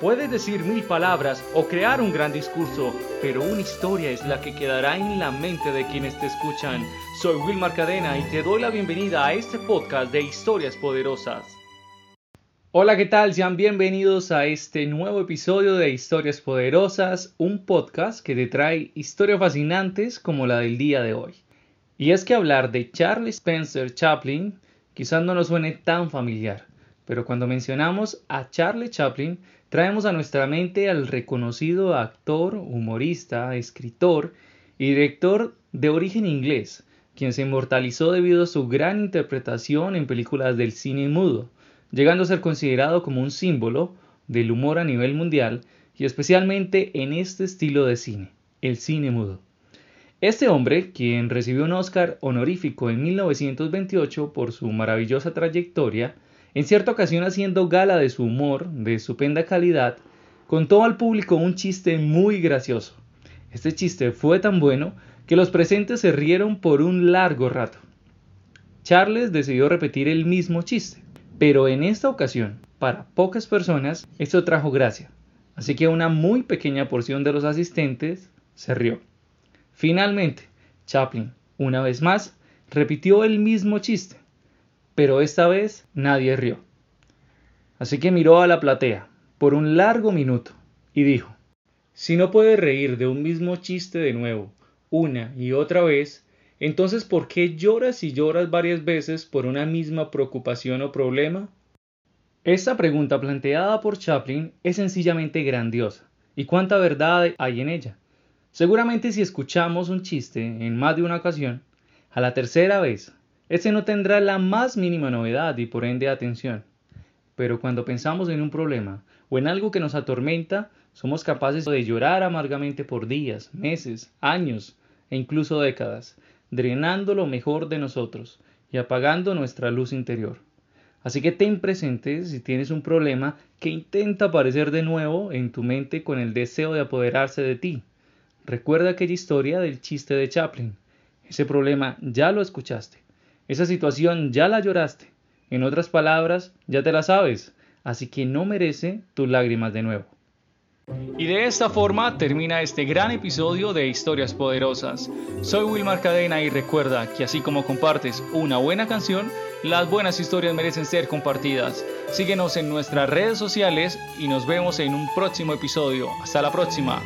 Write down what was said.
Puedes decir mil palabras o crear un gran discurso, pero una historia es la que quedará en la mente de quienes te escuchan. Soy Wilmar Cadena y te doy la bienvenida a este podcast de Historias Poderosas. Hola, ¿qué tal? Sean bienvenidos a este nuevo episodio de Historias Poderosas, un podcast que te trae historias fascinantes como la del día de hoy. Y es que hablar de Charles Spencer Chaplin quizás no nos suene tan familiar, pero cuando mencionamos a Charlie Chaplin, traemos a nuestra mente al reconocido actor, humorista, escritor y director de origen inglés, quien se inmortalizó debido a su gran interpretación en películas del cine mudo, llegando a ser considerado como un símbolo del humor a nivel mundial y especialmente en este estilo de cine, el cine mudo. Este hombre, quien recibió un Oscar honorífico en 1928 por su maravillosa trayectoria, en cierta ocasión haciendo gala de su humor de estupenda calidad, contó al público un chiste muy gracioso. Este chiste fue tan bueno que los presentes se rieron por un largo rato. Charles decidió repetir el mismo chiste, pero en esta ocasión, para pocas personas, esto trajo gracia, así que una muy pequeña porción de los asistentes se rió. Finalmente, Chaplin, una vez más, repitió el mismo chiste, pero esta vez nadie rió. Así que miró a la platea por un largo minuto y dijo, si no puedes reír de un mismo chiste de nuevo, una y otra vez, entonces ¿por qué lloras y lloras varias veces por una misma preocupación o problema? Esta pregunta planteada por Chaplin es sencillamente grandiosa. ¿Y cuánta verdad hay en ella? Seguramente si escuchamos un chiste en más de una ocasión, a la tercera vez ese no tendrá la más mínima novedad y por ende atención. Pero cuando pensamos en un problema o en algo que nos atormenta, somos capaces de llorar amargamente por días, meses, años e incluso décadas, drenando lo mejor de nosotros y apagando nuestra luz interior. Así que ten presente si tienes un problema que intenta aparecer de nuevo en tu mente con el deseo de apoderarse de ti. Recuerda aquella historia del chiste de Chaplin. Ese problema ya lo escuchaste esa situación ya la lloraste. En otras palabras, ya te la sabes. Así que no merece tus lágrimas de nuevo. Y de esta forma termina este gran episodio de Historias Poderosas. Soy Wilmar Cadena y recuerda que así como compartes una buena canción, las buenas historias merecen ser compartidas. Síguenos en nuestras redes sociales y nos vemos en un próximo episodio. Hasta la próxima.